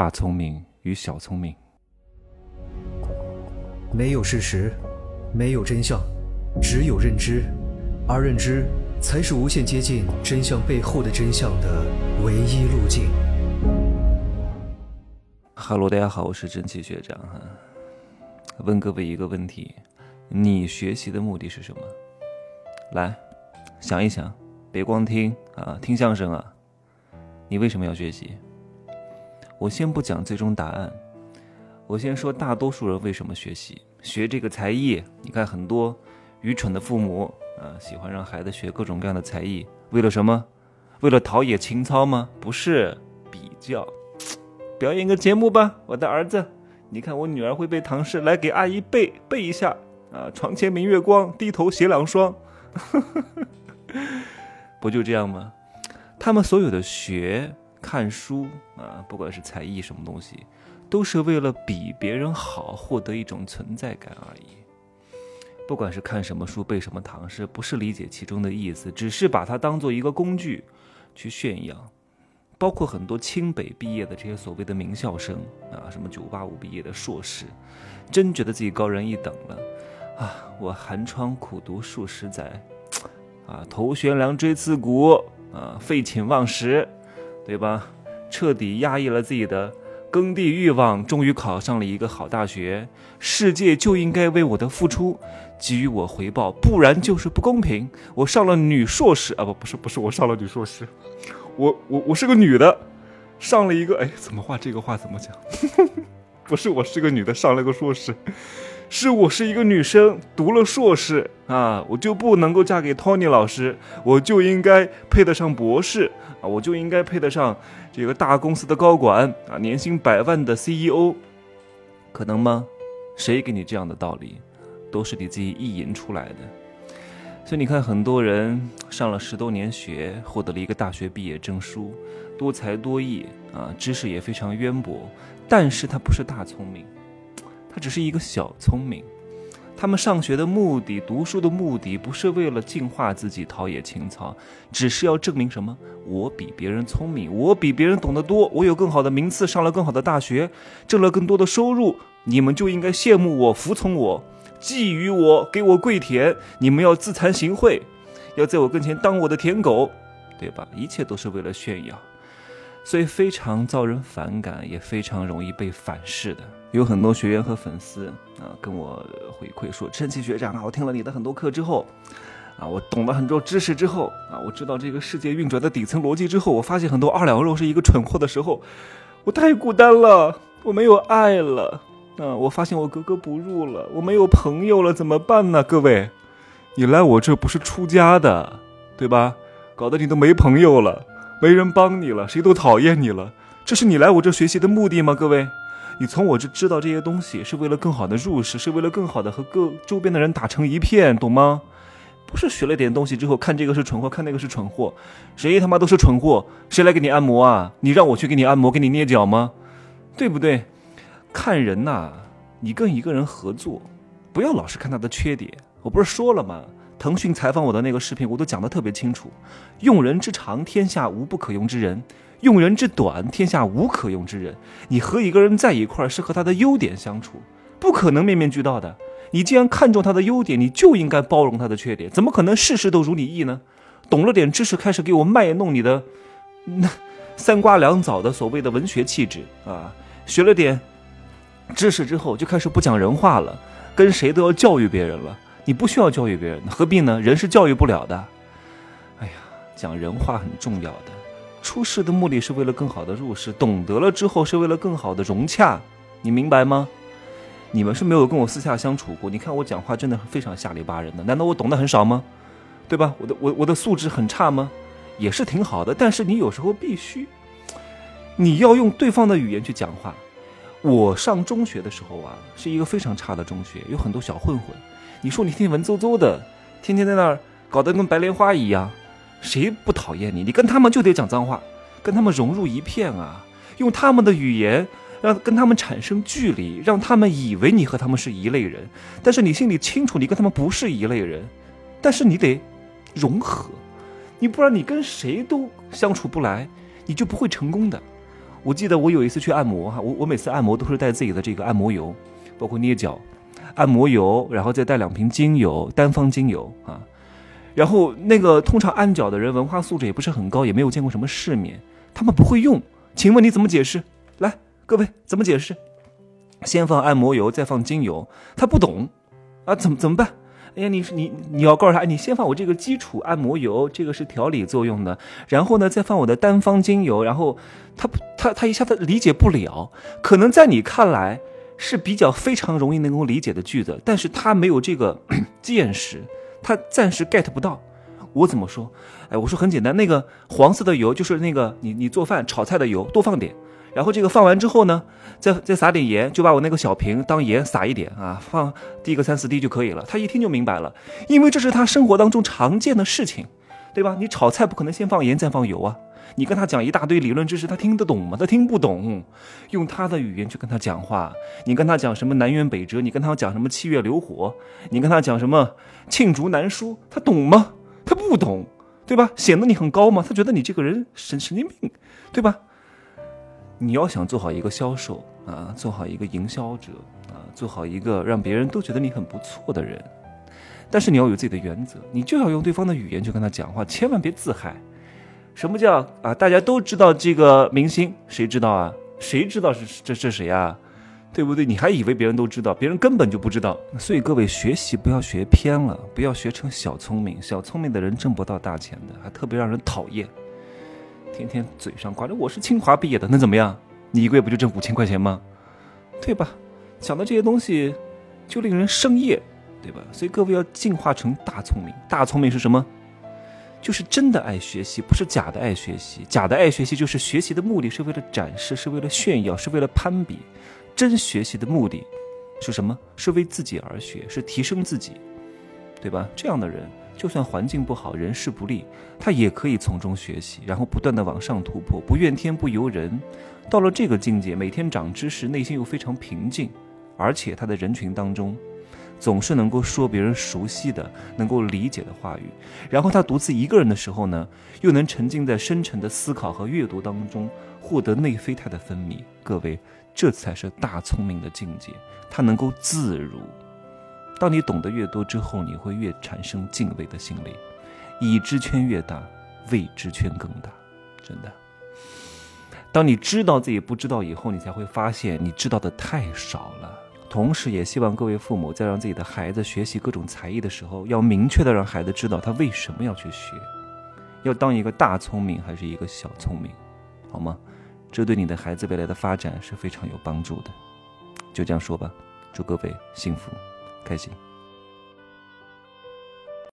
大聪明与小聪明。没有事实，没有真相，只有认知，而认知才是无限接近真相背后的真相的唯一路径。哈喽，大家好，我是蒸汽学长哈。问各位一个问题：你学习的目的是什么？来想一想，别光听啊，听相声啊。你为什么要学习？我先不讲最终答案。我先说大多数人为什么学习学这个才艺？你看很多愚蠢的父母啊，喜欢让孩子学各种各样的才艺，为了什么？为了陶冶情操吗？不是，比较。表演个节目吧，我的儿子，你看我女儿会背唐诗，来给阿姨背背一下啊。床前明月光，低头写两双，不就这样吗？他们所有的学看书啊，不管是才艺什么东西。都是为了比别人好，获得一种存在感而已。不管是看什么书、背什么唐诗，不是理解其中的意思，只是把它当做一个工具去炫耀。包括很多清北毕业的这些所谓的名校生啊，什么九八五毕业的硕士，真觉得自己高人一等了啊！我寒窗苦读数十载，啊，头悬梁锥刺股啊，废寝忘食，对吧？彻底压抑了自己的。耕地欲望，终于考上了一个好大学。世界就应该为我的付出给予我回报，不然就是不公平。我上了女硕士啊，不，不是，不是，我上了女硕士。我，我，我是个女的，上了一个，哎，怎么话这个话怎么讲？不是，我是个女的，上了个硕士。是我是一个女生，读了硕士啊，我就不能够嫁给 Tony 老师，我就应该配得上博士啊，我就应该配得上这个大公司的高管啊，年薪百万的 CEO，可能吗？谁给你这样的道理？都是你自己意淫出来的。所以你看，很多人上了十多年学，获得了一个大学毕业证书，多才多艺啊，知识也非常渊博，但是他不是大聪明。他只是一个小聪明，他们上学的目的、读书的目的，不是为了净化自己、陶冶情操，只是要证明什么？我比别人聪明，我比别人懂得多，我有更好的名次，上了更好的大学，挣了更多的收入，你们就应该羡慕我、服从我、觊觎我、给我跪舔。你们要自惭形秽，要在我跟前当我的舔狗，对吧？一切都是为了炫耀，所以非常遭人反感，也非常容易被反噬的。有很多学员和粉丝啊跟我回馈说：“陈奇学长啊，我听了你的很多课之后，啊，我懂了很多知识之后，啊，我知道这个世界运转的底层逻辑之后，我发现很多二两肉是一个蠢货的时候，我太孤单了，我没有爱了，啊，我发现我格格不入了，我没有朋友了，怎么办呢？各位，你来我这不是出家的，对吧？搞得你都没朋友了，没人帮你了，谁都讨厌你了，这是你来我这学习的目的吗？各位？”你从我这知道这些东西，是为了更好的入世，是为了更好的和各周边的人打成一片，懂吗？不是学了点东西之后，看这个是蠢货，看那个是蠢货，谁他妈都是蠢货，谁来给你按摩啊？你让我去给你按摩，给你捏脚吗？对不对？看人呐，你跟一个人合作，不要老是看他的缺点。我不是说了吗？腾讯采访我的那个视频，我都讲的特别清楚。用人之长，天下无不可用之人。用人之短，天下无可用之人。你和一个人在一块儿，是和他的优点相处，不可能面面俱到的。你既然看中他的优点，你就应该包容他的缺点。怎么可能事事都如你意呢？懂了点知识，开始给我卖弄你的那三瓜两枣的所谓的文学气质啊！学了点知识之后，就开始不讲人话了，跟谁都要教育别人了。你不需要教育别人，何必呢？人是教育不了的。哎呀，讲人话很重要的。出世的目的是为了更好的入世，懂得了之后是为了更好的融洽，你明白吗？你们是没有跟我私下相处过，你看我讲话真的非常下里巴人的，难道我懂得很少吗？对吧？我的我我的素质很差吗？也是挺好的，但是你有时候必须，你要用对方的语言去讲话。我上中学的时候啊，是一个非常差的中学，有很多小混混。你说你天天文绉绉的，天天在那儿搞得跟白莲花一样。谁不讨厌你？你跟他们就得讲脏话，跟他们融入一片啊！用他们的语言，让跟他们产生距离，让他们以为你和他们是一类人。但是你心里清楚，你跟他们不是一类人。但是你得融合，你不然你跟谁都相处不来，你就不会成功的。我记得我有一次去按摩哈，我我每次按摩都是带自己的这个按摩油，包括捏脚，按摩油，然后再带两瓶精油，单方精油啊。然后那个通常按脚的人文化素质也不是很高，也没有见过什么世面，他们不会用。请问你怎么解释？来，各位怎么解释？先放按摩油，再放精油，他不懂啊，怎么怎么办？哎呀，你你你要告诉他，你先放我这个基础按摩油，这个是调理作用的，然后呢再放我的单方精油，然后他他他一下子理解不了，可能在你看来是比较非常容易能够理解的句子，但是他没有这个 见识，他暂时 get 不到。我怎么说？哎，我说很简单，那个黄色的油就是那个你你做饭炒菜的油，多放点。然后这个放完之后呢，再再撒点盐，就把我那个小瓶当盐撒一点啊，放滴个三四滴就可以了。他一听就明白了，因为这是他生活当中常见的事情，对吧？你炒菜不可能先放盐再放油啊。你跟他讲一大堆理论知识，他听得懂吗？他听不懂。用他的语言去跟他讲话，你跟他讲什么南辕北辙，你跟他讲什么七月流火，你跟他讲什么罄竹难书，他懂吗？他不懂，对吧？显得你很高吗？他觉得你这个人神神经病，对吧？你要想做好一个销售啊，做好一个营销者啊，做好一个让别人都觉得你很不错的人，但是你要有自己的原则，你就要用对方的语言去跟他讲话，千万别自嗨。什么叫啊？大家都知道这个明星，谁知道啊？谁知道是这这谁啊？对不对？你还以为别人都知道，别人根本就不知道。所以各位学习不要学偏了，不要学成小聪明，小聪明的人挣不到大钱的，还特别让人讨厌。天天嘴上挂着我是清华毕业的，能怎么样？你一个月不就挣五千块钱吗？对吧？讲的这些东西就令人生厌，对吧？所以各位要进化成大聪明。大聪明是什么？就是真的爱学习，不是假的爱学习。假的爱学习就是学习的目的是为了展示，是为了炫耀，是为了攀比。真学习的目的是什么？是为自己而学，是提升自己，对吧？这样的人。就算环境不好，人事不利，他也可以从中学习，然后不断的往上突破，不怨天不尤人。到了这个境界，每天长知识，内心又非常平静，而且他在人群当中，总是能够说别人熟悉的、能够理解的话语。然后他独自一个人的时候呢，又能沉浸在深沉的思考和阅读当中，获得内啡肽的分泌。各位，这才是大聪明的境界，他能够自如。当你懂得越多之后，你会越产生敬畏的心理。已知圈越大，未知圈更大，真的。当你知道自己不知道以后，你才会发现你知道的太少了。同时，也希望各位父母在让自己的孩子学习各种才艺的时候，要明确的让孩子知道他为什么要去学，要当一个大聪明还是一个小聪明，好吗？这对你的孩子未来的发展是非常有帮助的。就这样说吧，祝各位幸福。开心。